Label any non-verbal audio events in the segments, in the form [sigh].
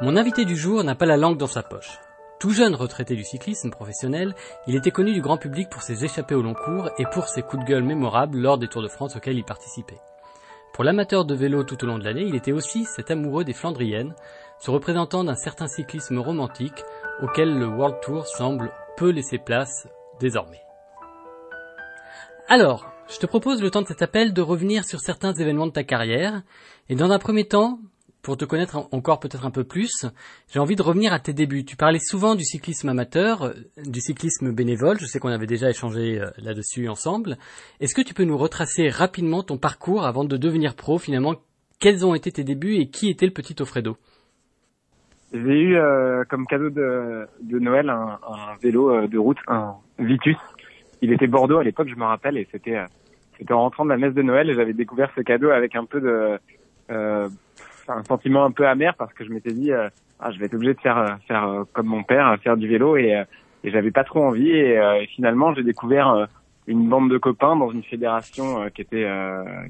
Mon invité du jour n'a pas la langue dans sa poche. Tout jeune retraité du cyclisme professionnel, il était connu du grand public pour ses échappées au long cours et pour ses coups de gueule mémorables lors des Tours de France auxquels il participait. Pour l'amateur de vélo tout au long de l'année, il était aussi cet amoureux des Flandriennes, ce représentant d'un certain cyclisme romantique auquel le World Tour semble peu laisser place désormais. Alors, je te propose le temps de cet appel de revenir sur certains événements de ta carrière, et dans un premier temps, pour te connaître encore peut-être un peu plus, j'ai envie de revenir à tes débuts. Tu parlais souvent du cyclisme amateur, euh, du cyclisme bénévole, je sais qu'on avait déjà échangé euh, là-dessus ensemble. Est-ce que tu peux nous retracer rapidement ton parcours avant de devenir pro finalement? Quels ont été tes débuts et qui était le petit Offredo J'ai eu euh, comme cadeau de, Noël un, vélo de route, un Vitus. Il était Bordeaux à l'époque, je me rappelle, et c'était en rentrant de la messe de Noël et j'avais découvert ce cadeau avec un peu de un sentiment un peu amer parce que je m'étais dit euh, ah je vais être obligé de faire euh, faire euh, comme mon père faire du vélo et, et j'avais pas trop envie et, et finalement j'ai découvert une bande de copains dans une fédération qui était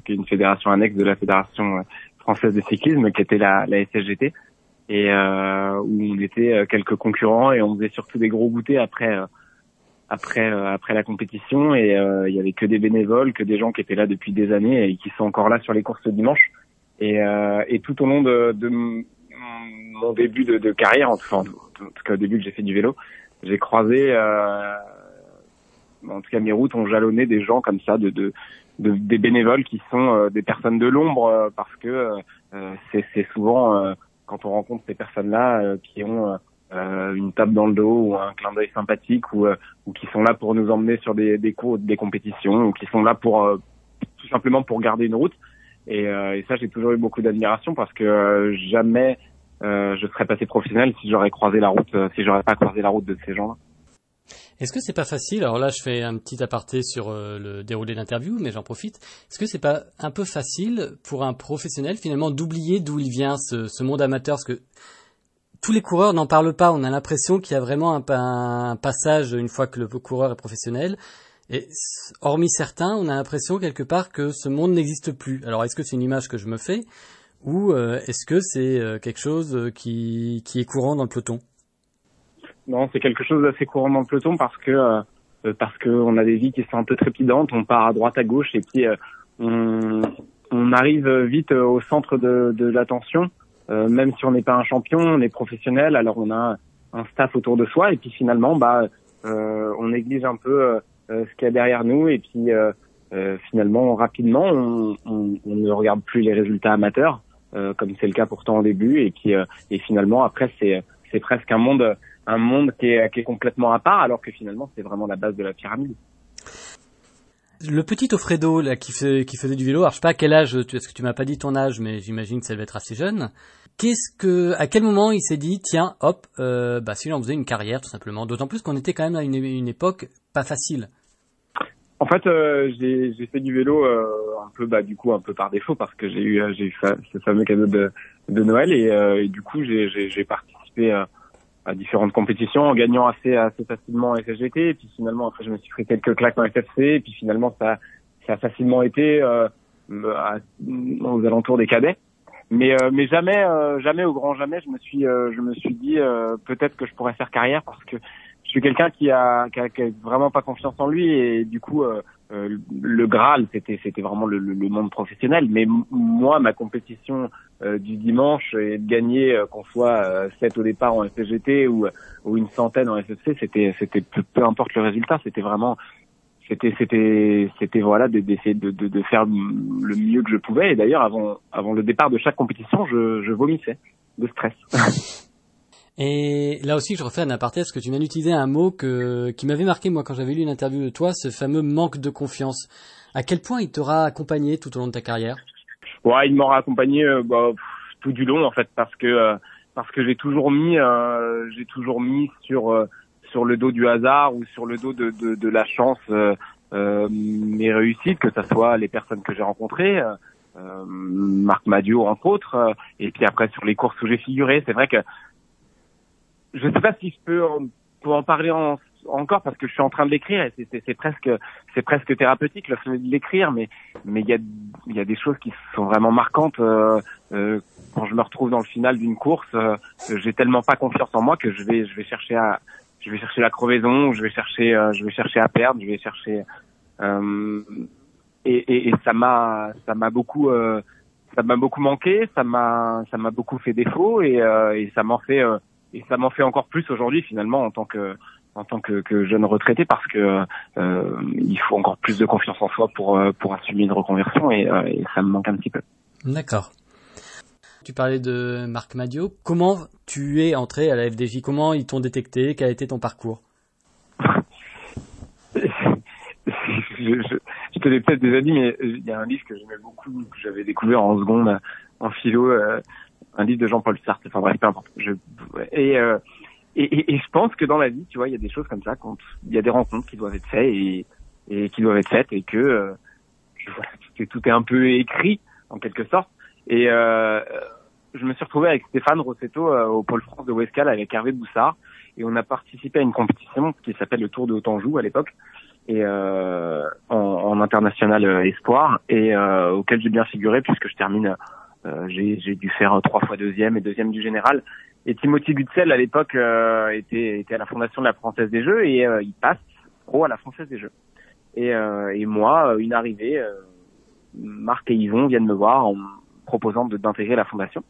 qui est une fédération annexe de la fédération française de cyclisme qui était la la SSGT et où on était quelques concurrents et on faisait surtout des gros goûters après après après la compétition et il y avait que des bénévoles, que des gens qui étaient là depuis des années et qui sont encore là sur les courses dimanche. Et, euh, et tout au long de, de mon début de, carrière, en tout cas au début que j'ai fait du vélo, j'ai croisé, euh, en tout cas mes routes ont jalonné des gens comme ça, de, de, de des bénévoles qui sont euh, des personnes de l'ombre, euh, parce que euh, c'est souvent quand on rencontre ces personnes-là qui ont une tape dans le dos ou un clin d'œil sympathique ou, ou qui sont là pour nous emmener sur des, des cours, des compétitions ou qui sont là pour tout simplement pour garder une route. Et, euh, et ça, j'ai toujours eu beaucoup d'admiration parce que euh, jamais euh, je serais passé professionnel si j'aurais croisé la route, si j'aurais pas croisé la route de ces gens-là. Est-ce que c'est pas facile? Alors là, je fais un petit aparté sur le déroulé de l'interview, mais j'en profite. Est-ce que c'est pas un peu facile pour un professionnel finalement d'oublier d'où il vient ce, ce, monde amateur? Parce que tous les coureurs n'en parlent pas. On a l'impression qu'il y a vraiment un, un, passage une fois que le coureur est professionnel. Et hormis certains, on a l'impression quelque part que ce monde n'existe plus. Alors est-ce que c'est une image que je me fais ou euh, est-ce que c'est euh, quelque chose euh, qui, qui est courant dans le peloton? Non, c'est quelque chose d'assez courant dans le peloton parce que parce que on a des vies qui sont un peu trépidantes, on part à droite à gauche et puis on, on arrive vite au centre de, de l'attention. même si on n'est pas un champion, on est professionnel, alors on a un staff autour de soi et puis finalement bah on néglige un peu ce qu'il y a derrière nous et puis euh, euh, finalement rapidement on, ne regarde plus les résultats amateurs comme c'est le cas pourtant au début et puis et finalement après c'est c'est presque un monde un monde qui est, complètement à part alors que finalement c'est vraiment la base de la pyramide. Le petit Offredo qui faisait du vélo, alors je sais pas à quel âge, est-ce que tu m'as pas dit ton âge, mais j'imagine que ça devait être assez jeune. Qu'est-ce que, à quel moment il s'est dit, tiens, hop, euh, bah si on faisait une carrière tout simplement. D'autant plus qu'on était quand même à une, une époque pas facile. En fait, euh, j'ai fait du vélo euh, un peu, bah du coup un peu par défaut parce que j'ai eu euh, j'ai eu ce fameux cadeau de, de Noël et, du coup j'ai participé à, différentes compétitions en gagnant assez assez facilement en SSGT et puis finalement après je me suis pris quelques claques en FFC et puis finalement ça ça a facilement été aux alentours des cadets mais mais jamais jamais au grand jamais je me suis je me suis dit peut-être que je pourrais faire carrière parce que je suis quelqu'un qui a, qui a, qui a, vraiment pas confiance en lui et du coup euh, euh le Graal c'était c'était vraiment le, le, monde professionnel. Mais moi ma compétition euh, du dimanche et de gagner euh, qu'on soit 7 au départ en FGT ou ou une centaine en SFC c'était c'était peu, peu, importe le résultat c'était vraiment c'était c'était c'était voilà d'essayer de, de, de, faire le mieux que je pouvais. Et d'ailleurs avant avant le départ de chaque compétition je, je vomissais de stress. [laughs] Et là aussi, je refais un aparté. Parce que tu viens d'utiliser un mot que, qui m'avait marqué moi quand j'avais lu une interview de toi, ce fameux manque de confiance. À quel point il t'aura accompagné tout au long de ta carrière? Ouais, il m'aura accompagné euh, bah, tout du long en fait parce que euh, parce que j'ai toujours mis euh, j'ai toujours mis sur sur le dos du hasard ou sur le dos de de, la chance mes réussites, que ce soit les personnes que j'ai rencontrées. Marc Madio entre autres, et puis après sur les courses où j'ai figuré, c'est vrai que je sais pas si je peux en, en parler en, encore parce que je suis en train de l'écrire et c'est presque c'est presque thérapeutique le fait de l'écrire mais mais il y a il y a des choses qui sont vraiment marquantes euh, euh, quand je me retrouve dans le final d'une course, euh, j'ai tellement pas confiance en moi que je vais je vais chercher à je vais chercher la crevaison, je vais chercher je vais chercher à perdre, je vais chercher et, et, et, ça m'a ça m'a beaucoup ça m'a beaucoup manqué, ça m'a ça m'a beaucoup fait défaut et, et ça m'en fait et ça m'en fait encore plus aujourd'hui finalement en tant que en tant que, que jeune retraité parce que euh, il faut encore plus de confiance en soi pour euh, pour assumer une reconversion et, euh, et ça me manque un petit peu. D'accord. Tu parlais de Marc Madio. Comment tu es entré à la FDJ Comment ils t'ont détecté? Quel a été ton parcours? [laughs] Je, te l'ai peut-être déjà dit, mais il y a un livre que j'aimais beaucoup, que j'avais découvert en seconde en philo, euh, un livre de Jean-Paul Sartre. Enfin bref, peu importe. Euh, et, et, et, je pense que dans la vie, tu vois, il y a des choses comme ça, il y a des rencontres qui doivent être faites et, et qui doivent être faites et que, euh, voilà, tout, tout est un peu écrit en quelque sorte. Et euh, je me suis retrouvé avec Stéphane Rossetto euh, au Pôle France de Westcal avec Hervé Boussard et on a participé à une compétition qui s'appelle le Tour de Haut-Anjou à l'époque et euh, en, en, international euh, espoir et euh, auquel j'ai bien figuré puisque je termine j'ai dû faire trois fois deuxième et deuxième du général et Timothy Gutzel, à l'époque, euh, était, était à la fondation de la Française des Jeux et euh, il passe pro à la Française des Jeux. Et, euh, et moi, une arrivée, Marc et Yvon viennent me voir proposant d'intégrer la fondation.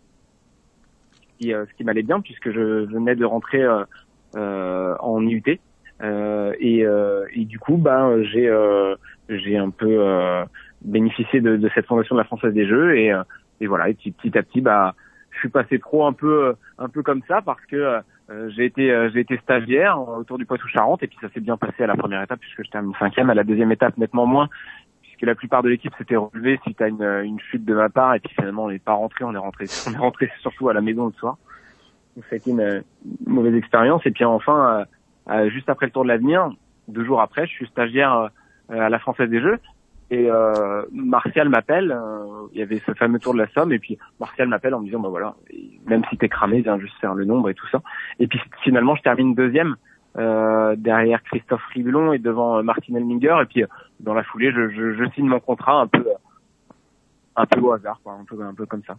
Ce qui, ce qui m'allait bien puisque je venais de rentrer en IUT. et, et du coup, ben, j'ai j'ai un peu bénéficié de, cette fondation de la Française des Jeux et, et voilà. Et petit, petit à petit, bah je suis passé trop un peu euh, un peu comme ça parce que euh, j'ai été euh, été stagiaire autour du Poitou-Charentes et puis ça s'est bien passé à la première étape puisque je termine cinquième, à la deuxième étape nettement moins puisque la plupart de l'équipe s'était relevée suite à une, une chute de ma part et puis finalement on n'est pas rentré, on est rentré [laughs] on est rentré surtout à la maison le soir. Donc ça a été une, mauvaise expérience et puis enfin juste après le tour de l'avenir, deux jours après, je suis stagiaire à la Française des Jeux et euh, Martial m'appelle, euh, il y avait ce fameux tour de la Somme, et puis Martial m'appelle en me disant, bah voilà, même si t'es cramé, viens juste faire le nombre et tout ça. Et puis finalement, je termine deuxième euh, derrière Christophe Rivelon et devant euh, Martin Elminger, et puis euh, dans la foulée, je, je, je, signe mon contrat un peu, un peu au hasard, quoi, un peu, un peu comme ça.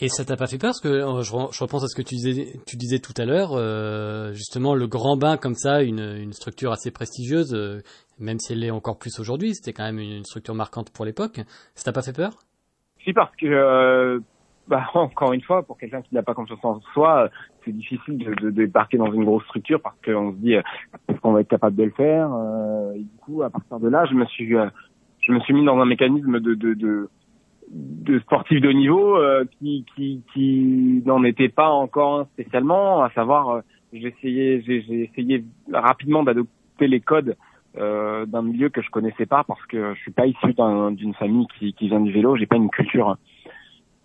Et ça t'a pas fait peur parce que euh, je, repense à ce que tu disais, tu disais tout à l'heure, euh, justement le grand bain comme ça, une, une structure assez prestigieuse, euh, même si elle l'est encore plus aujourd'hui, c'était quand même une, structure marquante pour l'époque. Ça t'a pas fait peur? Si parce que, euh, bah, [laughs] encore une fois, pour quelqu'un qui n'a pas confiance en soi, c'est difficile de, de, débarquer dans une grosse structure parce qu'on se dit est-ce qu'on va être capable de le faire. et du coup, à partir de là, je me suis, je me suis mis dans un mécanisme de, de, de de sportifs de niveau euh, qui, qui, qui n'en étaient pas encore spécialement, à savoir euh, j'ai essayé j'ai essayé rapidement d'adopter les codes euh, d'un milieu que je connaissais pas parce que je suis pas issu d'une famille qui, qui vient du vélo, j'ai pas une culture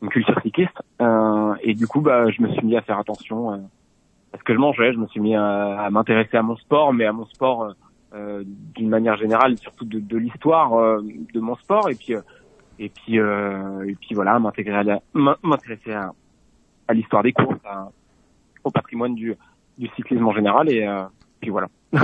une culture cycliste euh, et du coup bah je me suis mis à faire attention à ce que je mangeais, je me suis mis à, à m'intéresser à mon sport mais à mon sport d'une manière générale surtout de, de l'histoire de mon sport et puis et puis euh, et puis voilà à m'intéresser à, à l'histoire des courses au patrimoine du du cyclisme en général et euh, puis voilà [laughs]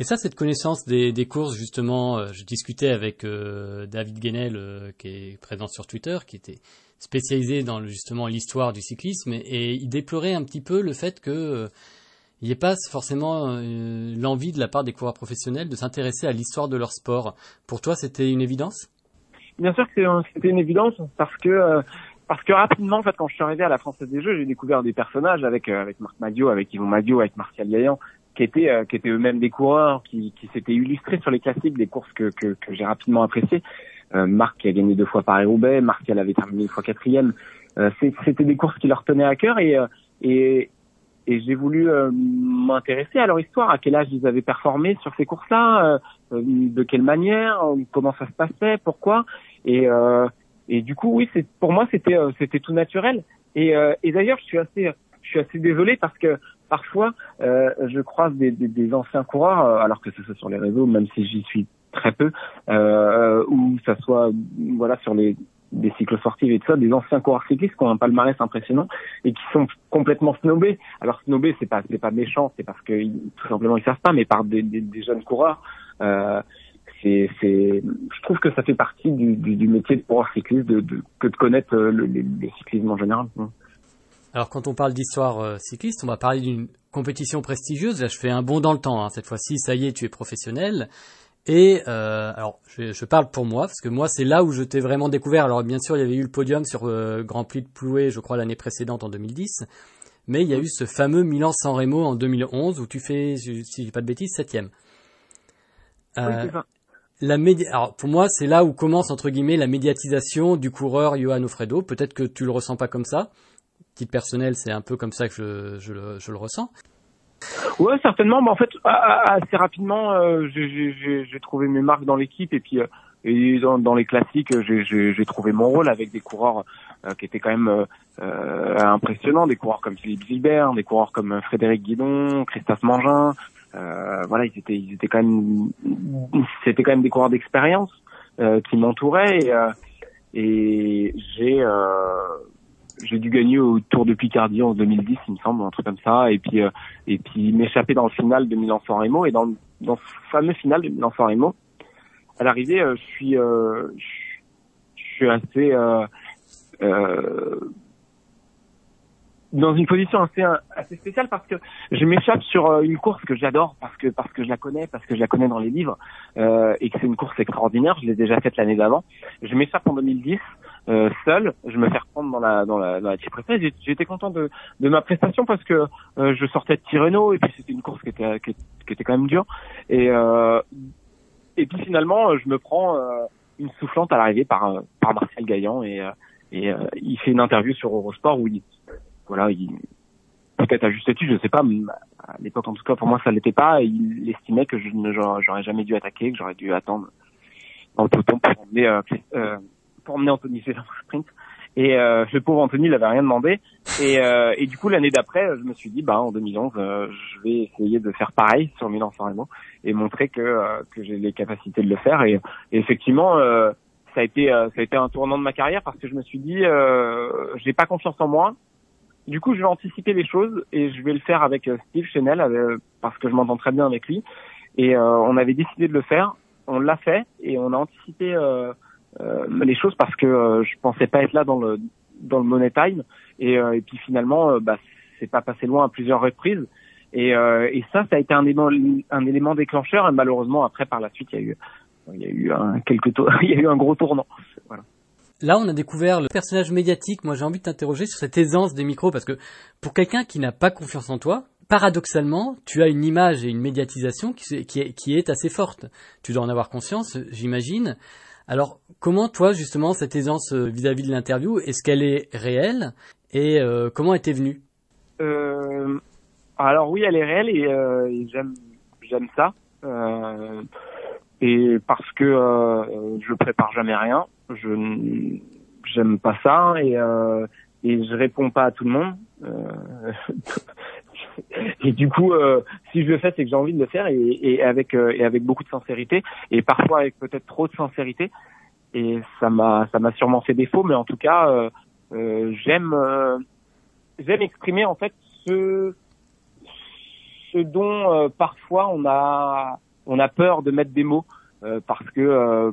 et ça cette connaissance des, courses justement euh, je discutais avec euh, David Guenel euh, qui est présent sur Twitter qui était spécialisé dans justement l'histoire du cyclisme et, il déplorait un petit peu le fait que il n'y ait pas forcément l'envie de la part des coureurs professionnels de s'intéresser à l'histoire de leur sport. Pour toi, c'était une évidence? Bien sûr que c'était une évidence parce que parce que rapidement, en fait, quand je suis arrivé à la Française des Jeux, j'ai découvert des personnages avec avec Marc Madio, avec Yvon Madio, avec Martial Gaillan, qui étaient euh, qui étaient eux-mêmes des coureurs, qui qui s'étaient illustrés sur les classiques, des courses que que, que j'ai rapidement appréciées. Marc qui a gagné deux fois Paris-Roubaix, Martial avait terminé une fois quatrième. c'était des courses qui leur tenaient à cœur et et et j'ai voulu euh, m'intéresser à leur histoire, à quel âge ils avaient performé sur ces courses-là, euh, de quelle manière, comment ça se passait, pourquoi. Et, euh, et du coup, oui, pour moi c'était c'était tout naturel. Et, et d'ailleurs, je suis assez je suis assez désolé parce que parfois je croise des, des, des, anciens coureurs, alors que ce soit sur les réseaux, même si j'y suis très peu, ou ça soit voilà sur les des cycles sportifs et tout ça, des anciens coureurs cyclistes qui ont un palmarès impressionnant et qui sont complètement snobés. Alors snobés, c'est pas c'est pas méchant, c'est parce que tout simplement ils savent pas, mais par des, des, jeunes coureurs euh, c'est, c'est, je trouve que ça fait partie du, du, du métier de coureur cycliste de, de, que de connaître le, le, le, cyclisme en général. Alors quand on parle d'histoire cycliste, on va parler d'une compétition prestigieuse. Là, je fais un bond dans le temps. Hein. Cette fois-ci, ça y est, tu es professionnel. Et euh, alors, je, je, parle pour moi, parce que moi, c'est là où je t'ai vraiment découvert. Alors, bien sûr, il y avait eu le podium sur euh, Grand Prix de Ploué, je crois, l'année précédente, en 2010. Mais il y a eu ce fameux Milan-San Remo en 2011, où tu fais, si je dis pas de bêtises, septième. Euh, oui, la médi alors pour moi, c'est là où commence entre guillemets la médiatisation du coureur Johan Ofredo. Peut-être que tu le ressens pas comme ça. Titre personnel, c'est un peu comme ça que je, je, le, ressens. Ouais, certainement. Mais en fait, assez rapidement, euh, j'ai trouvé mes marques dans l'équipe et puis euh, dans, les classiques, j'ai trouvé mon rôle avec des coureurs euh, qui étaient quand même impressionnants, des coureurs comme Philippe Gilbert, des coureurs comme Frédéric Guidon, Christophe Mangin. voilà, ils étaient, ils étaient quand même, c'était quand même des coureurs d'expérience qui m'entouraient et j'ai j'ai dû gagner au Tour de Picardie en 2010, il me semble, un truc comme ça, et puis euh, et puis m'échapper dans le final de Milan-San Remo. Et dans dans ce fameux final de Milan-San Remo, à l'arrivée, euh, je suis euh, je suis assez dans une position assez assez spéciale parce que je m'échappe sur une course que j'adore parce que parce que je la connais parce que je la connais dans les livres euh, et que c'est une course extraordinaire. Je l'ai déjà faite l'année d'avant. Je m'échappe en 2010 euh, seul, je me fais reprendre dans la dans la, dans la J'étais content de, de ma prestation parce que euh, je sortais de Tirreno et puis c'était une course qui était qui, était quand même dure et euh, et puis finalement je me prends euh, une soufflante à l'arrivée par par Martial Gaillan et et il fait une interview sur Eurosport où il voilà il peut-être à juste titre, je sais pas, à l'époque en tout cas pour moi ça l'était pas. Il estimait que je ne j'aurais jamais dû attaquer, que j'aurais dû attendre dans le peloton pour emmener euh, pour emmener Anthony faire un sprint. Et euh, le pauvre Anthony, il avait rien demandé. Et, euh, et du coup, l'année d'après, je me suis dit, bah en 2011, euh, je vais essayer de faire pareil sur Milan San Remo et montrer que euh, que j'ai les capacités de le faire. Et, effectivement, ça a été ça a été un tournant de ma carrière parce que je me suis dit, j'ai pas confiance en moi. Du coup, je vais anticiper les choses et je vais le faire avec Steve Chenel parce que je m'entends très bien avec lui. Et on avait décidé de le faire. On l'a fait et on a anticipé. Les choses parce que euh, je pensais pas être là dans le dans le money time et, euh, puis finalement bah c'est pas passé loin à plusieurs reprises et, ça ça a été un élément un élément déclencheur et malheureusement après par la suite il y a eu il y a eu un quelques [laughs] il y a eu un gros tournant. Là, on a découvert le personnage médiatique. Moi, j'ai envie de t'interroger sur cette aisance des micros parce que pour quelqu'un qui n'a pas confiance en toi, paradoxalement, tu as une image et une médiatisation qui, qui est assez forte. Tu dois en avoir conscience, j'imagine. Alors, comment toi, justement, cette aisance euh, vis-à-vis de l'interview, est-ce qu'elle est réelle et euh, comment est-elle venue? Euh, Alors oui, elle est réelle et, euh, j'aime j'aime ça. et parce que je prépare jamais rien, je j'aime pas ça et et je réponds pas à tout le monde. [laughs] et du coup, euh, si je le fais, c'est que j'ai envie de le faire et, et avec euh, et avec beaucoup de sincérité et parfois avec peut-être trop de sincérité. Et ça m'a ça m'a sûrement fait défaut, mais en tout cas, euh, euh j'aime j'aime exprimer en fait ce ce dont parfois on a on a peur de mettre des mots parce que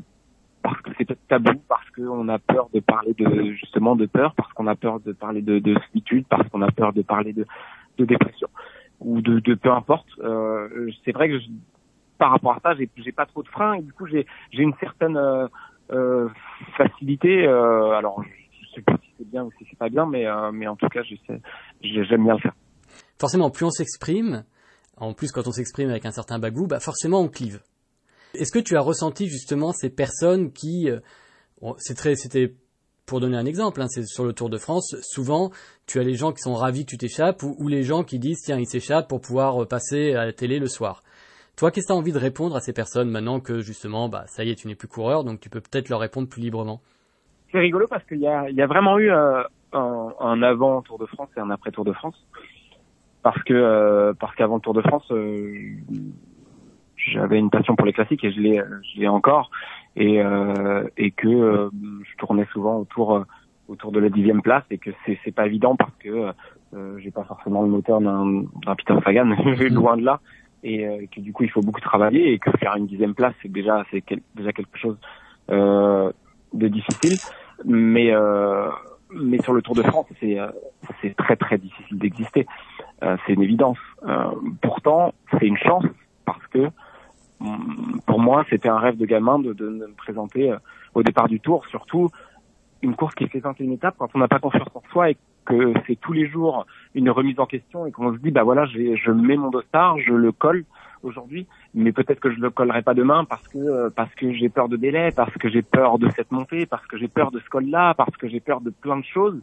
parce que c'est tabou, parce qu'on a peur de parler de justement de peur, parce qu'on a peur de parler de, de solitude, parce qu'on a peur de parler de, de dépression ou de, peu importe. Euh, c'est vrai que je, par rapport à ça, j'ai, pas trop de freins et du coup j'ai, une certaine euh, euh, facilité. Alors je sais pas si c'est bien ou si c'est pas bien, mais mais en tout cas j'aime bien le faire. Forcément, plus on s'exprime, en plus quand on s'exprime avec un certain bagou, bah forcément on clive. Est-ce que tu as ressenti justement ces personnes qui, c'est c'était pour donner un exemple, hein, c'est sur le Tour de France, souvent tu as les gens qui sont ravis que tu t'échappes ou, les gens qui disent tiens il s'échappe pour pouvoir euh, passer à la télé le soir. Toi, qu'est-ce que tu as envie de répondre à ces personnes maintenant que justement, bah ça y est, tu n'es plus coureur, donc tu peux peut-être leur répondre plus librement? C'est rigolo parce qu'il y a, vraiment eu euh, un, avant Tour de France et un après Tour de France. Parce que euh, parce qu'avant le Tour de France, j'avais une passion pour les classiques et je l'ai encore et euh, et que euh, je tournais souvent autour euh, autour de la dixième place et que c'est c'est pas évident parce que euh, j'ai pas forcément le moteur d'un Peter Sagan [laughs] loin de là et que du coup il faut beaucoup travailler et que faire une dixième place c'est déjà c'est déjà quelque chose de difficile. Mais mais sur le Tour de France c'est c'est très très difficile d'exister. C'est une évidence. Pourtant c'est une chance parce que pour moi, c'était un rêve de gamin de, de, me présenter euh, au départ du tour, surtout une course qui fait une étape quand on n'a pas confiance en soi et que c'est tous les jours une remise en question et qu'on se dit bah voilà je mets mon dossard je le colle aujourd'hui mais peut-être que je le collerai pas demain parce que euh, parce que j'ai peur de délai parce que j'ai peur de cette montée parce que j'ai peur de ce col là parce que j'ai peur de plein de choses.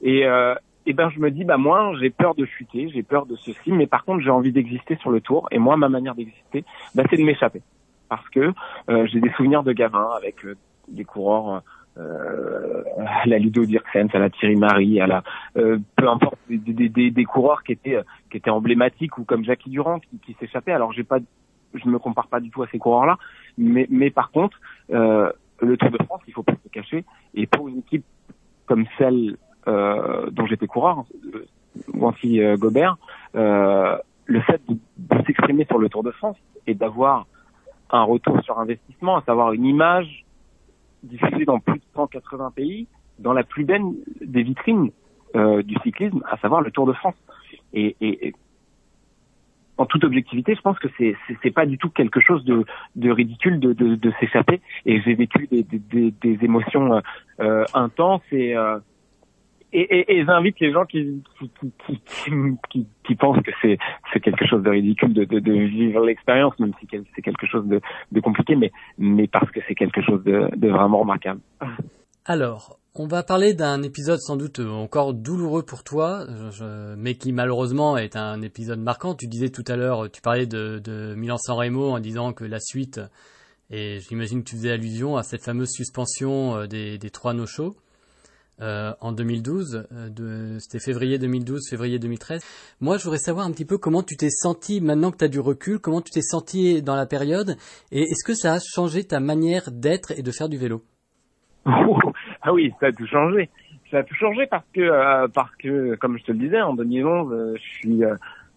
Et euh, et ben je me dis bah moi j'ai peur de chuter, j'ai peur de ceci, mais par contre j'ai envie d'exister sur le tour. Et moi ma manière d'exister, bah, c'est de m'échapper parce que euh, j'ai des souvenirs de gamin avec euh, des coureurs euh, à la Ludo Dirksens, à la Thierry Marie, à la peu importe des, des, des, des, coureurs qui étaient qui étaient emblématiques ou comme Jackie Durand qui, qui s'échappaient. Alors j'ai pas, je me compare pas du tout à ces coureurs-là, mais mais par contre le Tour de France, il faut pas se cacher. Et pour une équipe comme celle dont j'étais coureur, Wanty euh, Gobert, euh, le fait de, s'exprimer sur le Tour de France et d'avoir un retour sur investissement, à savoir une image diffusée dans plus de 180 pays, dans la plus belle des vitrines du cyclisme, à savoir le Tour de France. Et, en toute objectivité, je pense que c'est c'est pas du tout quelque chose de, ridicule de, s'échapper. Et j'ai vécu des, émotions euh, intenses et euh, et, et, et j'invite les gens qui qui, qui, qui, qui pensent que c'est c'est quelque chose de ridicule de, de, de vivre l'expérience, même si c'est quelque chose de, de compliqué, mais mais parce que c'est quelque chose de, de vraiment remarquable. Alors, on va parler d'un épisode sans doute encore douloureux pour toi, je, mais qui malheureusement est un épisode marquant. Tu disais tout à l'heure, tu parlais de, de Milan-San Remo en disant que la suite, et j'imagine que tu faisais allusion à cette fameuse suspension euh, des, des trois no-shows. Euh, en 2012, euh, c'était février 2012, février 2013. Moi, je voudrais savoir un petit peu comment tu t'es senti maintenant que tu as du recul, comment tu t'es senti dans la période, et est-ce que ça a changé ta manière d'être et de faire du vélo? [laughs] Ah oui, ça a tout changé. Ça a tout changé parce que, euh, parce que, comme je te le disais, en 2011, je suis,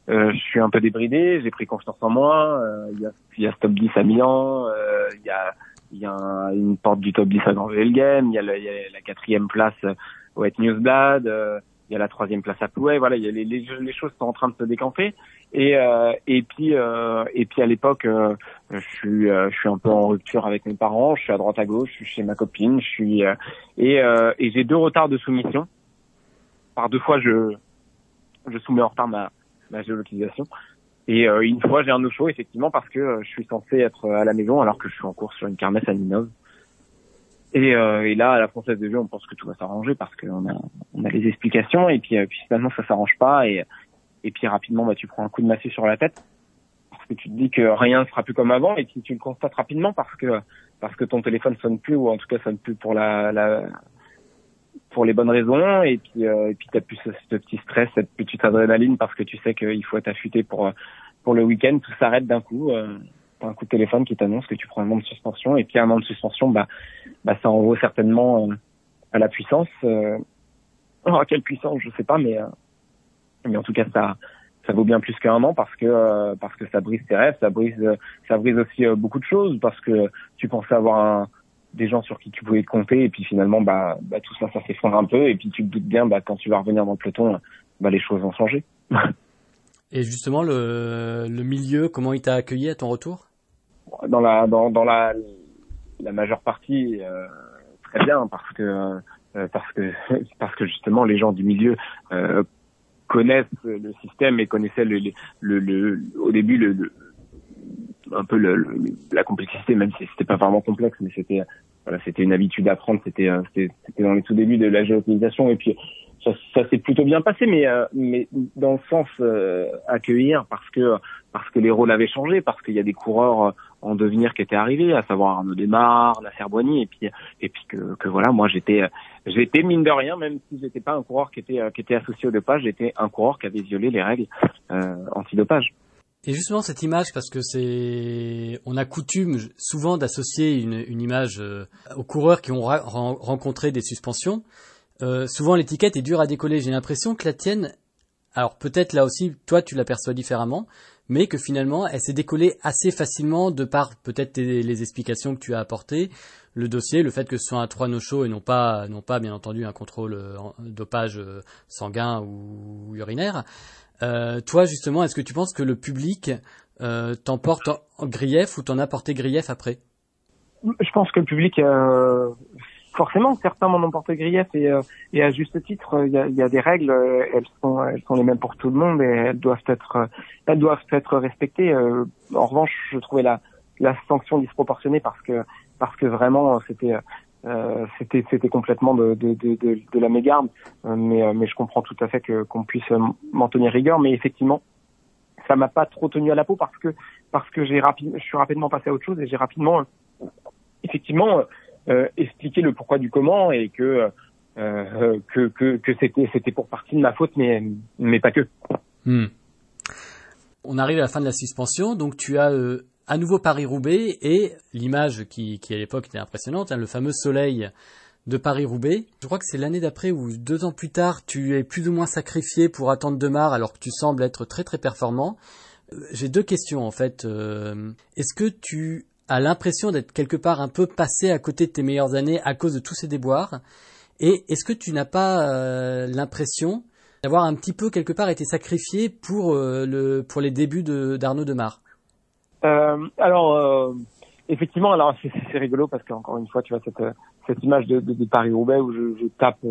je suis un peu débridé, j'ai pris confiance en moi. Il y, a, y a Stop 10 à Milan, il y a il y a une porte du top 10 à Game, il y a, la quatrième place au Het Newsblad, euh, il y a la troisième place à Plouay, voilà, il y a les, les, les, choses sont en train de se décamper. Et euh, euh, et puis à l'époque, je suis un peu en rupture avec mes parents, je suis à droite à gauche, je suis chez ma copine, et j'ai deux retards de soumission. Par deux fois, je je soumets en retard ma ma géolocalisation. Et euh, une fois, j'ai un no-show, effectivement, parce que euh, je suis censé être à la maison alors que je suis en cours sur une kermesse à Ninov. Et, euh, et là, à la Française des Jeux, on pense que tout va s'arranger parce qu'on a, on a les explications et puis, puis finalement, ça s'arrange pas et, et puis rapidement, bah, tu prends un coup de massue sur la tête parce que tu te dis que rien ne sera plus comme avant et puis tu le constates rapidement parce que parce que ton téléphone sonne plus ou en tout cas sonne plus pour la, la pour les bonnes raisons et puis euh, et puis t'as plus ce, petit stress cette petite adrénaline parce que tu sais qu'il faut être pour pour le week-end tout s'arrête d'un coup euh, un coup de téléphone qui t'annonce que tu prends un an de suspension et puis un an de suspension bah bah ça en vaut certainement euh, à la puissance euh, [laughs] oh, quelle puissance je sais pas mais euh, mais en tout cas ça ça vaut bien plus qu'un an parce que parce que ça brise tes rêves ça brise ça brise aussi beaucoup de choses parce que tu pensais avoir un des gens sur qui tu pouvais compter et puis finalement bah, bah tout ça ça s'effondre un peu et puis tu te doutes bien bah quand tu vas revenir dans le peloton bah les choses vont changer. [laughs] et justement le, le milieu comment il t'a accueilli à ton retour? Dans la dans dans la la majeure partie euh, très bien parce que euh, parce que [laughs] parce que justement les gens du milieu euh, connaissent le système et connaissaient le, le, le, au début le un peu le, la complexité, même si c'était pas vraiment complexe, mais c'était voilà, c'était une habitude à prendre. C'était euh, c'était dans les tout débuts de la géolocalisation et puis ça, ça s'est plutôt bien passé, mais euh, mais dans le sens euh, accueillir parce que parce que les rôles avaient changé, parce qu'il y a des coureurs en devenir qui étaient arrivés, à savoir Arnaud Desmar, la Serboigny, et puis et puis que, que voilà, moi j'étais j'étais mine de rien, même si j'étais pas un coureur qui était qui était associé au dopage, j'étais un coureur qui avait violé les règles euh, anti-dopage. Et justement cette image, parce que c'est, on a coutume souvent d'associer une, image euh, aux coureurs qui ont rencontré des suspensions. Euh, souvent l'étiquette est dure à décoller. J'ai l'impression que la tienne alors peut-être là aussi, toi tu l'aperçois différemment, mais que finalement elle s'est décollée assez facilement de par peut-être les explications que tu as apportées, le dossier, le fait que ce soit un 3 no show et non pas, non pas bien entendu un contrôle euh, dopage euh, sanguin ou urinaire. Euh, toi justement, est-ce que tu penses que le public euh, t'emporte en grief ou t'en a porté grief après? Je pense que le public euh, forcément, certains m'en ont porté grief et, à juste titre, il y a, des règles, elles sont, elles sont les mêmes pour tout le monde et elles doivent être, elles doivent être respectées. En revanche, je trouvais la, la sanction disproportionnée parce que, parce que vraiment, c'était, euh, c'était, complètement de, la mégarde. mais, mais je comprends tout à fait que qu'on puisse m'en tenir rigueur. Mais effectivement, ça m'a pas trop tenu à la peau parce que, parce que j'ai je suis rapidement passé à autre chose et j'ai rapidement, effectivement euh, expliquer le pourquoi du comment et que euh, que, que, c'était c'était pour partie de ma faute, mais mais pas que. Hmm. On arrive à la fin de la suspension, donc tu as euh, à nouveau Paris-Roubaix et l'image qui, à l'époque était impressionnante, hein, le fameux soleil de Paris-Roubaix. Je crois que c'est l'année d'après ou deux ans plus tard, tu es plus ou moins sacrifié pour attendre Demar alors que tu sembles être très très performant. Euh, j'ai deux questions en fait. Est-ce que tu a l'impression d'être quelque part un peu passé à côté de tes meilleures années à cause de tous ces déboires? Et est-ce que tu n'as pas euh, l'impression d'avoir un petit peu quelque part été sacrifié pour euh, le les débuts de d'Arnaud Demar euh, Alors euh, effectivement, alors c'est rigolo parce qu'encore une fois, tu vois cette cette image de, de, Paris Roubaix où je, je tape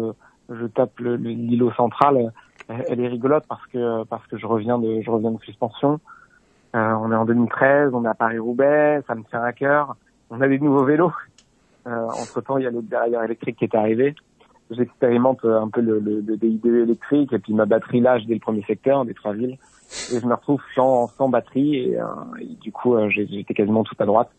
je tape l'îlot central, elle est rigolote parce que parce que je reviens de je reviens de suspension. Euh, on est en 2013, on est à Paris-Roubaix, ça me tient à cœur. On a des nouveaux vélos. Euh, entre temps, il y a le derrière électrique qui est arrivé. J'expérimente un peu le, le, le DID électrique et puis ma batterie lâche dès le premier secteur des trois villes. Et je me retrouve sans, sans batterie et, euh, du coup, euh, j'étais quasiment tout à droite.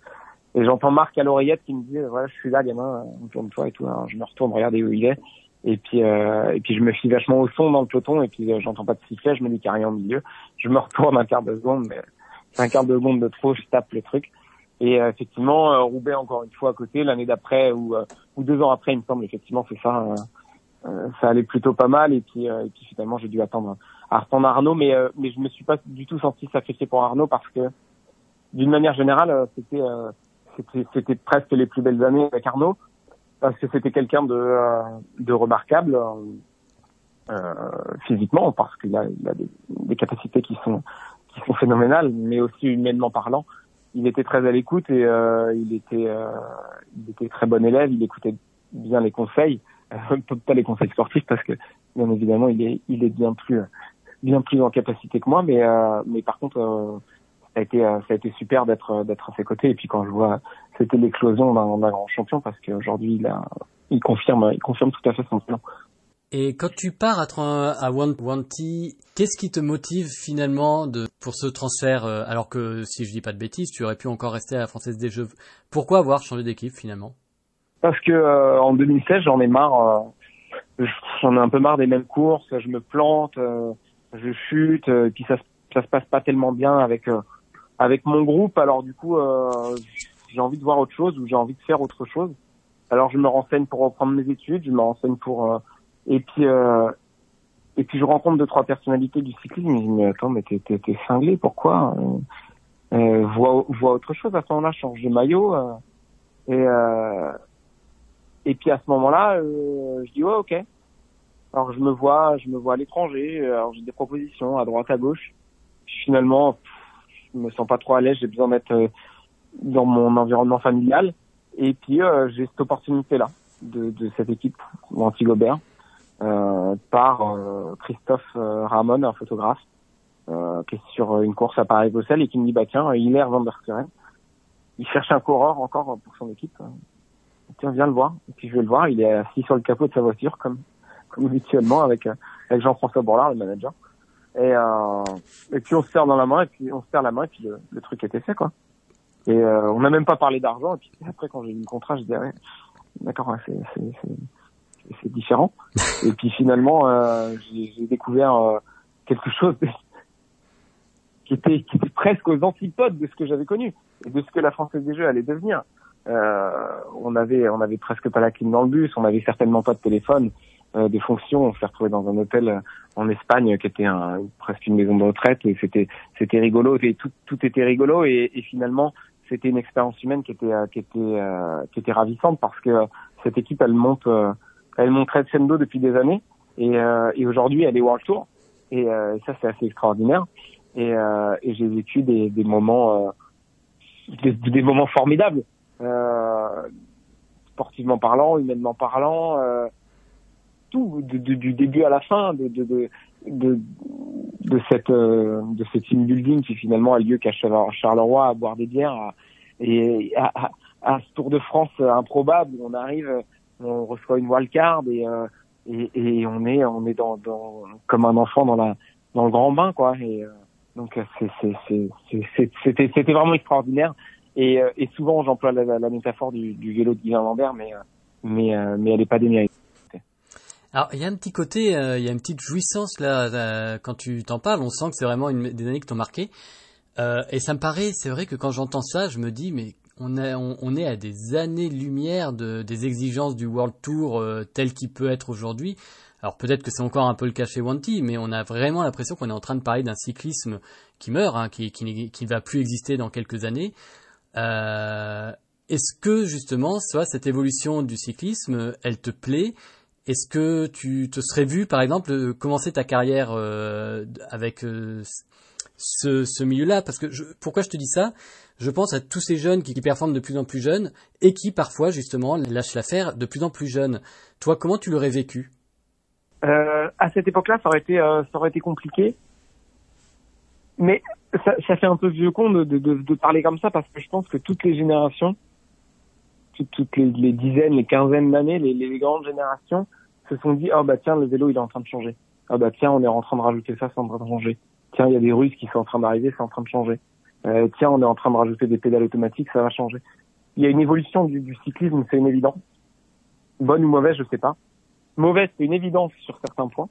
Et j'entends Marc à l'oreillette qui me dit, voilà, je suis là, gamin, tourne-toi et tout. Alors, je me retourne, regarder où il est. Et puis, euh, et puis je me fie vachement au son dans le peloton et puis j'entends pas de sifflet, je me dis qu'il n'y a rien au milieu. Je me retourne un quart de seconde, mais un quart de seconde de trop, je tape le truc. Et euh, effectivement, euh, Roubaix encore une fois à côté, l'année d'après ou, euh, ou deux ans après, il me semble, effectivement, c'est ça. ça allait plutôt pas mal et puis, et puis finalement, j'ai dû attendre attendre Arnaud, mais mais je me suis pas du tout senti sacrifié pour Arnaud parce que d'une manière générale, c'était c'était presque les plus belles années avec Arnaud parce que c'était quelqu'un de de remarquable. Physiquement parce qu'il a, il a des, des, capacités qui sont qui sont phénoménales, mais aussi humainement parlant. Il était très à l'écoute et euh, il était euh, il était très bon élève. Il écoutait bien les conseils, euh, [laughs] pas les conseils sportifs parce que bien évidemment il est il est bien plus bien plus en capacité que moi, mais euh, mais par contre euh, ça a été ça a été super d'être d'être à ses côtés. Et puis quand je vois c'était l'éclosion d'un grand champion parce qu'aujourd'hui il a il confirme il confirme tout à fait son plan. Et quand tu pars à, à Wanty, qu'est-ce qui te motive finalement de, pour ce transfert euh, Alors que si je dis pas de bêtises, tu aurais pu encore rester à la Française des Jeux. Pourquoi avoir changé d'équipe finalement? Parce que euh, en 2016, j'en ai marre. Euh, j'en ai un peu marre des mêmes courses. Je me plante, je chute, et puis ça, ça se passe pas tellement bien avec avec mon groupe. Alors du coup, j'ai envie de voir autre chose ou j'ai envie de faire autre chose. Alors je me renseigne pour reprendre mes études. Je me renseigne pour et puis, euh, et puis je rencontre deux trois personnalités du cyclisme. Je me dis mais attends, mais t'es t'es cinglé, pourquoi euh, euh, vois vois autre chose à ce moment-là, change de maillot. Euh, et euh, et puis à ce moment-là, euh, je dis ouais ok. Alors je me vois, je me vois à l'étranger. Alors j'ai des propositions à droite à gauche. Finalement, je me sens pas trop à l'aise. J'ai besoin d'être dans mon environnement familial. Et puis j'ai cette opportunité là de, de cette équipe anti-Gobert par euh, Christophe euh, Ramon, un photographe, qui est sur une course à Paris-Bruxelles et qui me dit bah tiens, Hilaire Van der Schuren, il cherche un coureur encore pour son équipe. Tiens, viens le voir. Et puis je vais le voir. Il est assis sur le capot de sa voiture, comme comme habituellement avec avec Jean-François Bourlard, le manager. Et euh, et puis on se serre dans la main et puis on se serre la main et puis le, truc était fait quoi. Et euh, on n'a même pas parlé d'argent. Et puis après quand j'ai eu le contrat, je disais d'accord, c'est c'est différent. [laughs] et puis finalement, euh, j'ai découvert euh, quelque chose [laughs] qui était, qui était presque aux antipodes de ce que j'avais connu et de ce que la Française des Jeux allait devenir. Euh, on avait, on avait presque pas la clim dans le bus, on avait certainement pas de téléphone. de fonction. On s'est retrouvé dans un hôtel en Espagne qui était un, presque une maison de retraite et c'était c'était rigolo et tout tout était rigolo et, et finalement c'était une expérience humaine qui était qui était qui était ravissante parce que cette équipe elle monte elle monte Crescendo depuis des années et, et aujourd'hui elle est World Tour. Et, ça c'est assez extraordinaire. Et, et j'ai vécu des, des moments des, des, moments formidables. Sportivement parlant humainement parlant tout, du début à la fin de, de, de, de, de cette, euh, de cette team building qui finalement a lieu qu'à Charleroi à boire des bières et à, à, ce Tour de France improbable où on arrive, on reçoit une wildcard et, euh, et, et on est, on est dans, comme un enfant dans la, dans le grand bain, quoi. Et, euh, donc c'était c'était vraiment extraordinaire et, et souvent j'emploie la, métaphore du, vélo de Guy Lambert mais mais mais elle n'est pas déméritée. Alors il y a un petit côté, euh, il y a une petite jouissance là euh, quand tu t'en parles. On sent que c'est vraiment une, des années qui t'ont marqué. Euh, et ça me paraît, c'est vrai que quand j'entends ça, je me dis mais on, est, à des années-lumière de, des exigences du World Tour tel qu'il peut être aujourd'hui. Alors peut-être que c'est encore un peu le cas chez Wanty, mais on a vraiment l'impression qu'on est en train de parler d'un cyclisme qui meurt, hein, qui, qui, va plus exister dans quelques années. Est-ce que justement, soit cette évolution du cyclisme, elle te plaît? Est-ce que tu te serais vu, par exemple, commencer ta carrière euh, avec euh, ce, milieu-là? Parce que pourquoi je te dis ça? Je pense à tous ces jeunes qui, performent de plus en plus jeunes et qui parfois justement lâchent l'affaire de plus en plus jeunes. Toi, comment tu l'aurais vécu? Euh, À cette époque-là, ça aurait été été compliqué. Mais ça, fait un peu vieux con de, parler comme ça parce que je pense que toutes les générations toutes les, dizaines, les quinzaines d'années, les, grandes générations se sont dit oh bah tiens le vélo il est en train de changer. Ah bah tiens on est en train de rajouter ça, c'est en train de changer. Tiens il y a des Russes qui sont en train d'arriver, c'est en train de changer. Euh, tiens on est en train de rajouter des pédales automatiques, ça va changer. Il y a une évolution du, cyclisme, c'est une évidence. Bonne ou mauvaise, je sais pas. Mauvaise, c'est une évidence sur certains points.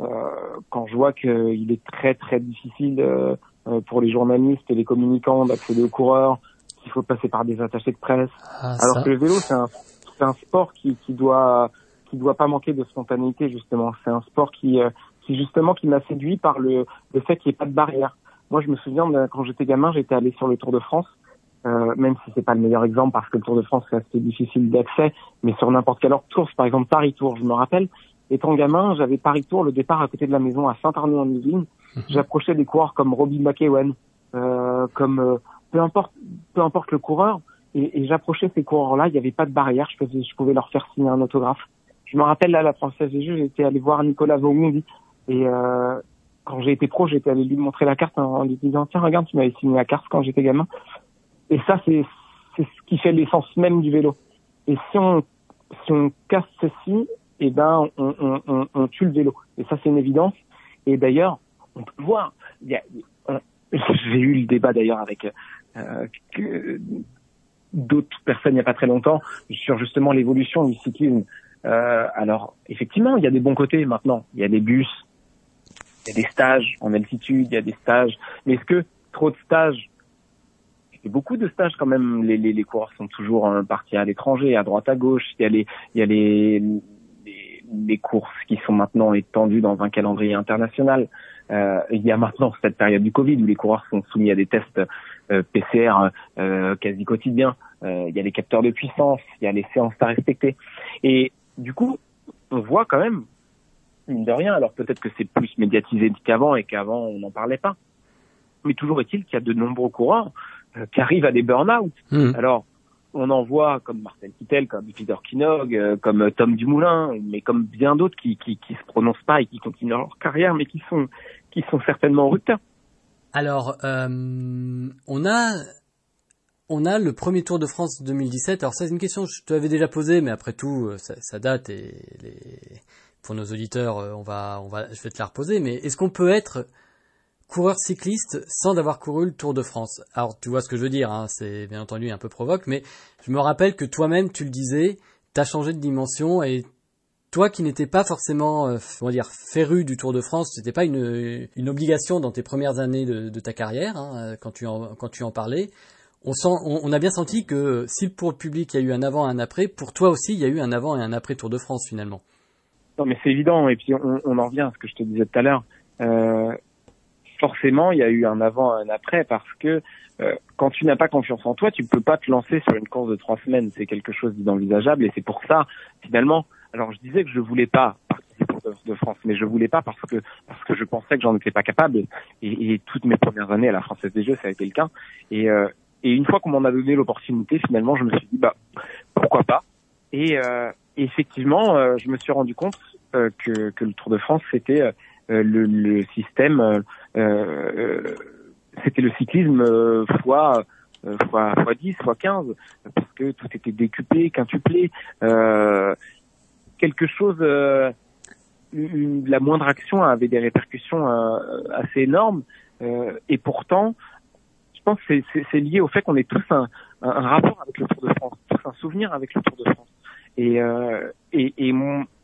Euh, quand je vois qu'il est très très difficile euh, pour les journalistes et les communicants d'accéder aux coureurs, il faut passer par des attachés de presse. Ah, Alors que le vélo, c'est un, c'est un sport qui, qui doit qui doit pas manquer de spontanéité justement. C'est un sport qui, euh, qui justement qui m'a séduit par le, le fait qu'il n'y ait pas de barrière. Moi, je me souviens quand j'étais gamin, j'étais allé sur le Tour de France, euh, même si c'est pas le meilleur exemple parce que le Tour de France c'est assez difficile d'accès, mais sur n'importe quelle autre course, par exemple Paris Tour, je me rappelle, étant gamin, j'avais Paris Tour, le départ à côté de la maison à Saint-Arnaud-en-Yvelines. Mhm. J'approchais des coureurs comme Robbie McEwen, euh, comme euh, peu importe, peu importe le coureur. Et, et j'approchais ces coureurs-là, il n'y avait pas de barrière, je, pouvais leur faire signer un autographe. Je me rappelle là, la Française des Jeux, j'étais allé voir Nicolas Vaumondi. Et euh, quand j'ai été pro, j'étais allé lui montrer la carte en, lui disant tiens regarde, tu m'avais signé la carte quand j'étais gamin. Et ça, c'est c'est ce qui fait l'essence même du vélo. Et si on si on casse ceci, eh ben on, on, on, tue le vélo. Et ça, c'est une évidence. Et d'ailleurs, on peut voir. [laughs] J'ai eu le débat d'ailleurs avec euh, d'autres personnes il n'y a pas très longtemps sur justement l'évolution du cyclisme. Euh, alors effectivement, il y a des bons côtés maintenant. Il y a des bus, il y a des stages en altitude, il y a des stages. Mais est-ce que trop de stages? Beaucoup de stages quand même. Les, les, les coureurs sont toujours partis à l'étranger, à droite, à gauche. Il y a les, il y a les, les, les courses qui sont maintenant étendues dans un calendrier international. Euh, il y a maintenant cette période du Covid où les coureurs sont soumis à des tests euh, PCR euh, quasi quotidiens. il y a les capteurs de puissance, il y a les séances à respecter. Et du coup, on voit quand même, mine de rien, alors peut-être que c'est plus médiatisé qu'avant et qu'avant on n'en parlait pas. Mais toujours est-il qu'il y a de nombreux coureurs qui arrivent à des burn-out. Mmh. Alors, on en voit comme Marcel Kittel, comme Peter Kinog, euh, comme Tom Dumoulin, mais comme bien d'autres qui, qui, qui se prononcent pas et qui continuent leur carrière, mais qui sont qui sont certainement en rupture. Alors, euh, on a on a le premier Tour de France 2017. Alors ça, c'est une question que je te l'avais déjà posée, mais après tout, euh, ça, ça date et les... pour nos auditeurs, on va, on va, je vais te la reposer. Mais est-ce qu'on peut être coureur cycliste sans avoir couru le Tour de France? Alors tu vois ce que je veux dire, hein, c'est bien entendu un peu provoque, mais je me rappelle que toi-même tu le disais, tu as changé de dimension et toi qui n'étais pas forcément, euh, dire, féru du Tour de France, c'était pas une, obligation dans tes premières années de, ta carrière, hein, quand, tu en, quand tu en parlais. On, on, a bien senti que si pour le public il y a eu un avant et un après, pour toi aussi il y a eu un avant et un après Tour de France finalement. Non, mais c'est évident. Et puis on, on, en revient à ce que je te disais tout à l'heure. Euh, forcément, il y a eu un avant, un après, parce que euh, quand tu n'as pas confiance en toi, tu peux pas te lancer sur une course de trois semaines. C'est quelque chose d'inenvisageable, et c'est pour ça, finalement. Alors, je disais que je voulais pas participer de France, mais je voulais pas parce que parce que je pensais que j'en étais pas capable. Et, et, toutes mes premières années à la Française des Jeux, ça a été le cas. Et, euh, et une fois qu'on m'en a donné l'opportunité, finalement, je me suis dit bah pourquoi pas. Et euh, effectivement, euh, je me suis rendu compte euh, que, que le Tour de France c'était euh, le, le, système, c'était le cyclisme fois fois fois 10, fois 15, parce que tout était décuplé, quintuplé, quelque chose. Une, la moindre action avait des répercussions assez énormes, et pourtant, je pense que c'est lié au fait qu'on est tous un, un, rapport avec le Tour de France, tous un souvenir avec le Tour de France. Et, euh, et, et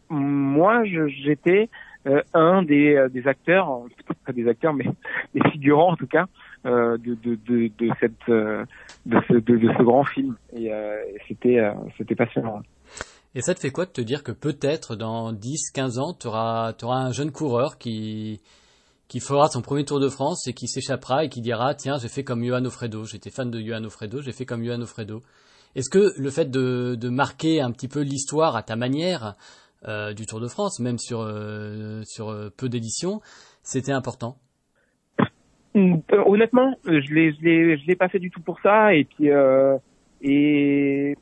moi, j'étais euh, un des, euh, des acteurs, pas des acteurs, mais [laughs] des figurants en tout cas, de, de, de, de, cette, de, ce, de, ce grand film. Et c'était, c'était passionnant. Et ça te fait quoi de te dire que peut-être dans 10, 15 ans, tu auras, auras un jeune coureur qui, qui fera son premier Tour de France et qui s'échappera et qui dira tiens j'ai fait comme Johan Ofredo, j'étais fan de Johan Ofredo, j'ai fait comme Johan Ofredo. Est-ce que le fait de, de marquer un petit peu l'histoire à ta manière euh, du Tour de France, même sur, euh, sur euh, peu d'éditions, c'était important? Mm, Honnêtement, je l'ai, je l'ai, je l'ai pas fait du tout pour ça, et puis et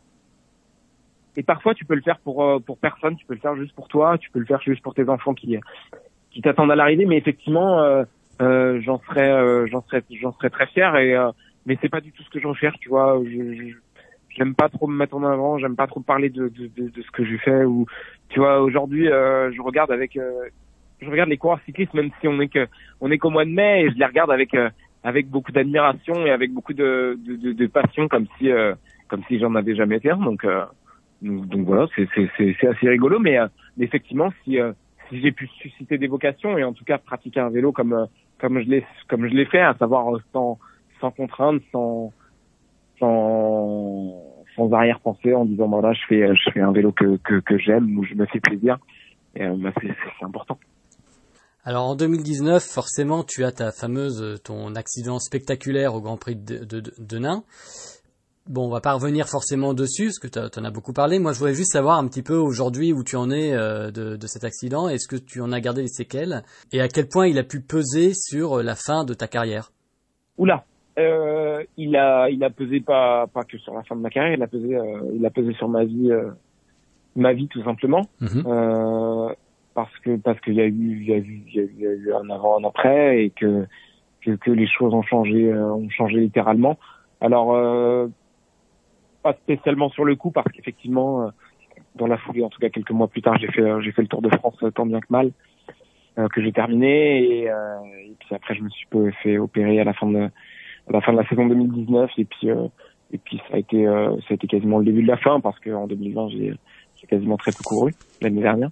et parfois tu peux le faire pour pour personne, tu peux le faire juste pour toi, tu peux le faire juste pour tes enfants qui qui t'attendent à l'arrivée, mais effectivement, euh, j'en serais j'en serais j'en serais très fier et mais c'est pas du tout ce que j'en recherche, tu vois. Je, je, j'aime pas trop me mettre en avant, j'aime pas trop parler de, de, de, de ce que j'ai fait ou tu vois aujourd'hui euh, je regarde avec euh, je regarde les coureurs cyclistes même si on est que on est qu'au mois de mai et je les regarde avec euh, avec beaucoup d'admiration et avec beaucoup de, de, passion comme si comme si j'en avais jamais été un. Donc donc, voilà c'est c'est c'est assez rigolo. Mais effectivement si si j'ai pu susciter des vocations et en tout cas pratiquer un vélo comme comme je l'ai comme je l'ai fait à savoir sans sans contrainte sans sans, sans arrière-pensée en disant voilà je fais je fais un vélo que, que, que j'aime ou je me fais plaisir et euh, bah, c'est important. Alors en 2019, forcément, tu as ta fameuse ton accident spectaculaire au Grand Prix de, de, de Nain. Bon, on va pas revenir forcément dessus, parce que tu en as beaucoup parlé. Moi, je voudrais juste savoir un petit peu aujourd'hui où tu en es euh, de, de, cet accident. Est-ce que tu en as gardé les séquelles? Et à quel point il a pu peser sur la fin de ta carrière? Oula euh, il a il a pesé pas pas que sur la fin de ma carrière, il a pesé euh, il a pesé sur ma vie euh, ma vie tout simplement mhm. parce que parce qu'il y a eu il y a eu il y a eu un avant un après et que que, que les choses ont changé ont changé littéralement. Alors pas spécialement sur le coup parce qu'effectivement dans la foulée en tout cas quelques mois plus tard j'ai fait j'ai fait le Tour de France tant bien que mal que j'ai terminé et, et puis après je me suis fait opérer à la fin de à la fin de la saison 2019 et puis euh, et puis ça a été euh, ça a été quasiment le début de la fin parce qu'en 2020 j'ai j'ai quasiment très peu couru l'année dernière.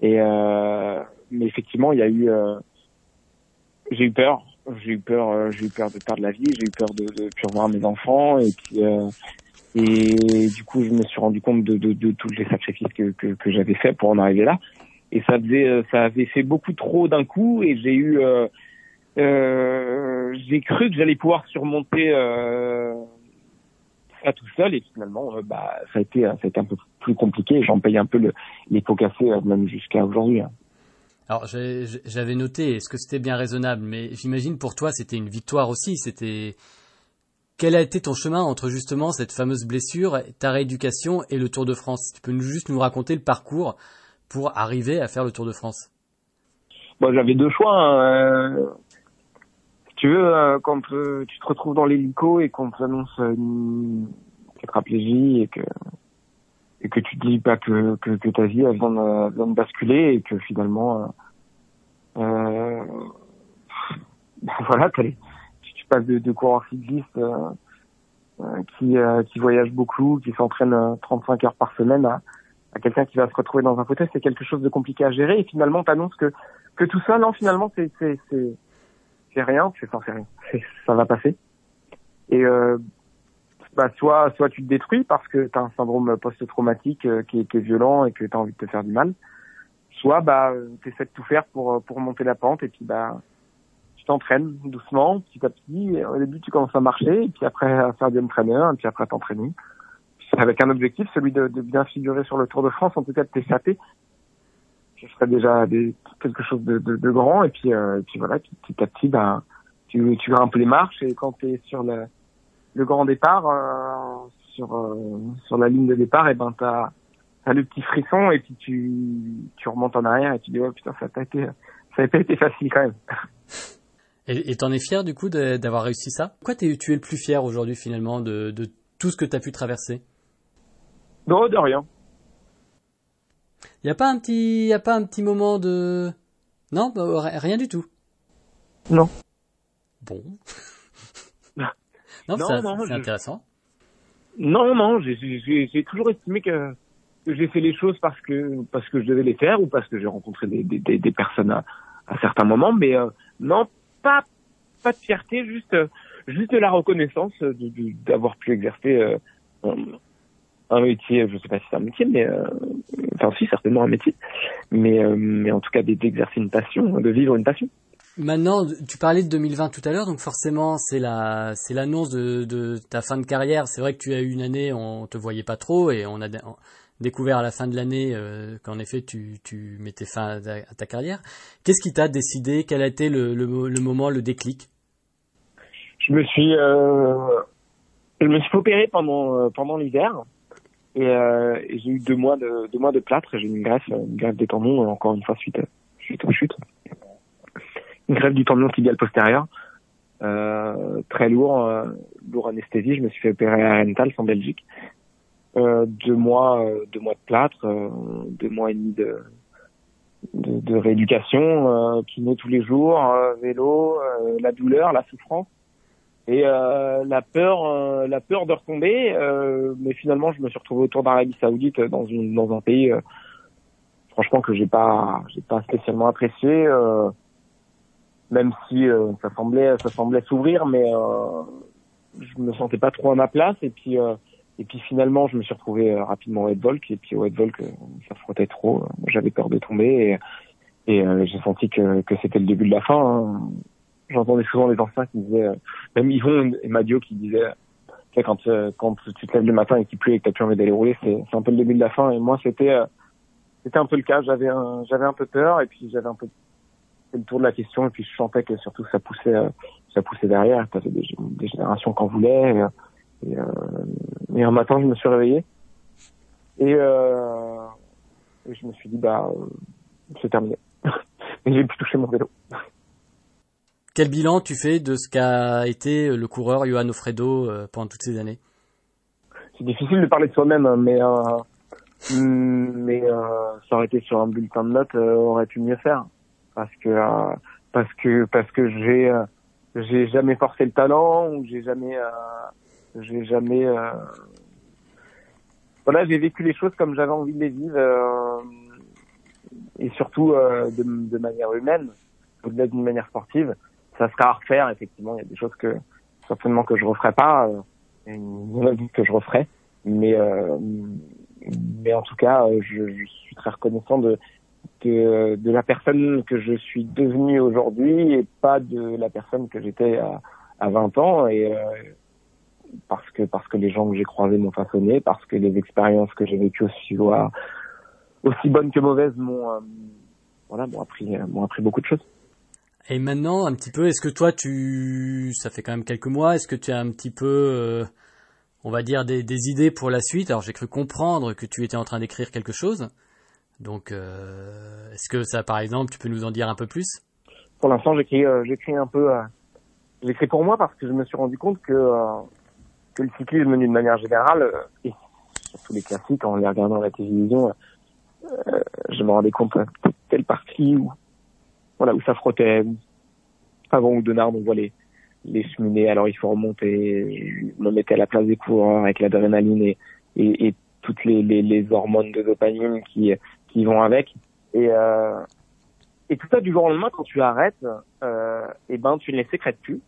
Et euh, mais effectivement il y a eu j'ai eu peur. J'ai eu peur j'ai eu peur de perdre la vie j'ai eu peur de, de plus revoir mes enfants et puis et du coup je me suis rendu compte de, de, de tous les sacrifices que, que, que j'avais fait pour en arriver là. Et ça faisait ça avait fait beaucoup trop d'un coup et j'ai eu euh, j'ai cru que j'allais pouvoir surmonter euh, ça tout seul et finalement euh, bah ça a été ça a été un peu plus compliqué j'en paye un peu le, les pots cassés euh, même jusqu'à aujourd'hui hein. alors j'avais noté est-ce que c'était bien raisonnable? Mais j'imagine pour toi c'était une victoire aussi. C'était quel a été ton chemin entre justement cette fameuse blessure ta rééducation et le Tour de France? Tu peux nous, juste nous raconter le parcours pour arriver à faire le Tour de France. Bon, j'avais deux choix hein tu veux, euh, quand euh, tu te retrouves dans l'hélico et qu'on t'annonce une tétraplégie et que et que tu te dis pas que, que, ta vie elle vient, de, basculer et que finalement euh, euh [laughs] voilà tu, passes de, de coureurs cyclistes euh, qui qui voyage beaucoup qui s'entraîne 35 heures par semaine à, à quelqu'un qui va se retrouver dans un fauteuil c'est quelque chose de compliqué à gérer et finalement t'annonces que que tout ça non finalement c'est c'est rien, c'est sans rien, ça va passer. Et euh, bah soit soit tu te détruis parce que tu as un syndrome post-traumatique euh, qui, est, violent et que tu as envie de te faire du mal, soit bah tu essaies de tout faire pour pour monter la pente et puis bah tu t'entraînes doucement, petit à petit. Au début, tu commences à marcher, et puis après à faire du entraîneur, et puis après à t'entraîner. Avec un objectif, celui de, de, bien figurer sur le Tour de France, en tout cas de t'échapper. Ce serait déjà des, quelque chose de, de, de grand, et puis, euh, et puis voilà, petit à petit, ben, tu, tu peu les marches, et quand tu es sur le, le grand départ, euh, sur, euh, sur la ligne de départ, et ben t'as as le petit frisson, et puis tu, tu remontes en arrière, et tu dis, oh putain, ça a pas été, ça a pas été facile quand même. Et t'en es fier du coup d'avoir réussi ça? Es, tu es le plus fier aujourd'hui finalement de, de, tout ce que tu as pu traverser? Non, de rien. Il y a pas un petit, y a pas un petit moment de, non, bah, rien du tout. Non. Bon. [laughs] non, c'est intéressant. Non, non, j'ai toujours estimé que, que j'ai fait les choses parce que parce que je devais les faire ou parce que j'ai rencontré des, des, des, personnes à, à certains moments, mais euh, non, pas pas de fierté, juste juste de la reconnaissance d'avoir pu exercer euh, un, métier, je sais pas si c'est un métier, mais euh, enfin si certainement un métier, mais euh, mais en tout cas d'exercer une passion, de vivre une passion. Maintenant, tu parlais de 2020 tout à l'heure, donc forcément c'est la c'est l'annonce de, de ta fin de carrière. C'est vrai que tu as eu une année, on te voyait pas trop et on a découvert à la fin de l'année euh, qu'en effet tu, tu mettais fin à ta, carrière. Qu'est-ce qui t'a décidé? Quel a été le, le, le, moment, le déclic? Je me suis je me suis opéré pendant pendant l'hiver et, euh, j'ai eu deux mois de deux mois de plâtre. J'ai eu une greffe une greffe des tendons encore une fois suite suite aux chutes. Une greffe du tendon tibial postérieur. Euh, très lourd, euh, lourd anesthésie. Je me suis fait opérer à Rental en Belgique euh, deux mois, euh, deux mois de plâtre, euh, deux mois et demi de, de, de rééducation, euh, kiné tous les jours, vélo, la douleur, la souffrance et la peur, la peur de retomber. mais finalement, je me suis retrouvé autour d'Arabie Saoudite dans une dans un pays, franchement que j'ai pas j'ai pas spécialement apprécié, même si ça semblait ça semblait s'ouvrir, mais je me sentais pas trop à ma place et puis et puis finalement, je me suis retrouvé euh, rapidement au headvolk et puis au headvolk, euh, ça frottait trop. J'avais peur de tomber et, euh, j'ai senti que, que c'était le début de la fin. Hein. J'entendais souvent les anciens qui disaient, même Yvon et Madio qui disaient, quand, quand tu te lèves le matin et qu'il pleut et que t'as plus envie d'aller rouler, c'est un peu le début de la fin. Et moi, c'était c'était un peu le cas. J'avais un, j'avais un peu peur et puis j'avais un peu fait le tour de la question et puis je sentais que surtout ça poussait ça poussait derrière. T'avais des, des générations qui en voulaient. Et, euh, et un matin, je me suis réveillé et, euh, et je me suis dit bah euh, c'est terminé. [laughs] et j'ai pu toucher mon vélo. Quel bilan tu fais de ce qu'a été le coureur Johan Ofredo euh, pendant toutes ces années? C'est difficile de parler de soi-même, hein, mais euh, mais euh, été sur un bulletin de notes, aurait pu mieux faire parce que parce que parce que j'ai j'ai jamais forcé le talent ou j'ai jamais j'ai jamais. Voilà, j'ai vécu les choses comme j'avais envie de les vivre et surtout de, de, manière humaine, au-delà d'une manière sportive. Ça sera à refaire. Effectivement, il y a des choses que certainement que je referai pas, euh, et que je referai. Mais euh, mais en tout cas, euh, je, suis très reconnaissant de, de, la personne que je suis devenue aujourd'hui et pas de la personne que j'étais à, à 20 ans. Et, euh, parce que parce que les gens que j'ai croisés m'ont façonné, parce que les expériences que j'ai vécues aussi aussi bonnes que mauvaises m'ont voilà m'ont appris m'ont appris beaucoup de choses. Et maintenant, un petit peu, est-ce que toi, tu, ça fait quand même quelques mois, est-ce que tu as un petit peu, euh, on va dire, des, des, idées pour la suite? Alors, j'ai cru comprendre que tu étais en train d'écrire quelque chose. Donc, euh, est-ce que ça, par exemple, tu peux nous en dire un peu plus? Pour l'instant, j'écris, j'écris un peu, j'écris pour moi parce que je me suis rendu compte que que le cyclisme d'une manière générale, euh, et surtout les classiques, en les regardant à la télévision, euh, je me rendais compte de telle partie où, voilà, où ça frottait. Avant ou Donard, on voit les, les cheminées, alors il faut remonter, je me mettais à la place des coureurs avec l'adrénaline et, et, et, toutes les, les, les, hormones de dopamine qui, qui vont avec. Et, euh, et tout ça du jour au lendemain, quand tu arrêtes, euh, et ben tu ne les sécrètes plus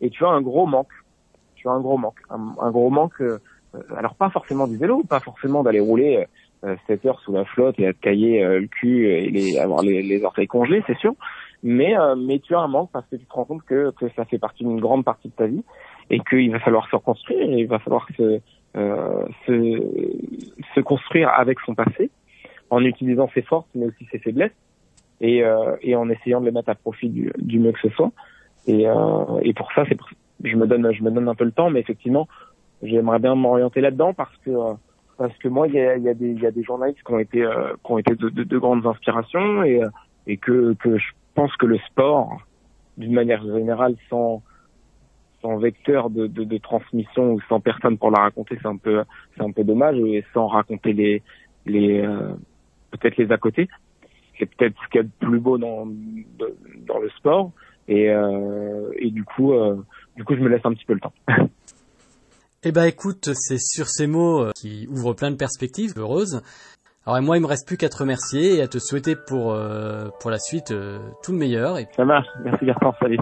et tu as un gros manque un gros manque, un, gros manque. Euh, alors pas forcément du vélo, pas forcément d'aller rouler 7 heures sous la flotte et à te cailler le cul et les, avoir les, les orteils congelés, c'est sûr. Mais mais tu as un manque parce que tu te rends compte que que ça fait partie d'une grande partie de ta vie et qu'il va falloir se reconstruire, et il va falloir se, euh, se, se construire avec son passé, en utilisant ses forces mais aussi ses faiblesses, et, euh, et en essayant de les mettre à profit du, du mieux que ce soit. Et, euh, et pour ça, c'est je me donne je me donne un peu le temps, mais effectivement, j'aimerais bien m'orienter là-dedans parce que parce que moi, il y a, y, a y a des journalistes qui ont été euh, qui ont été de, de, de grandes inspirations et et que que je pense que le sport, d'une manière générale, sans sans vecteur de, de, de, transmission ou sans personne pour la raconter, c'est un peu c'est un peu dommage et sans raconter les les euh, peut-être les à côté. C'est peut-être ce qu'il y a de plus beau dans dans le sport et euh, et du coup euh, du coup je me laisse un petit peu le temps. [laughs] Eh ben écoute, c'est sur ces mots euh, qui ouvrent plein de perspectives heureuses. Alors moi, il me reste plus qu'à te remercier et à te souhaiter pour euh, pour la suite tout le meilleur. Ça marche. Merci Bertrand. Salut.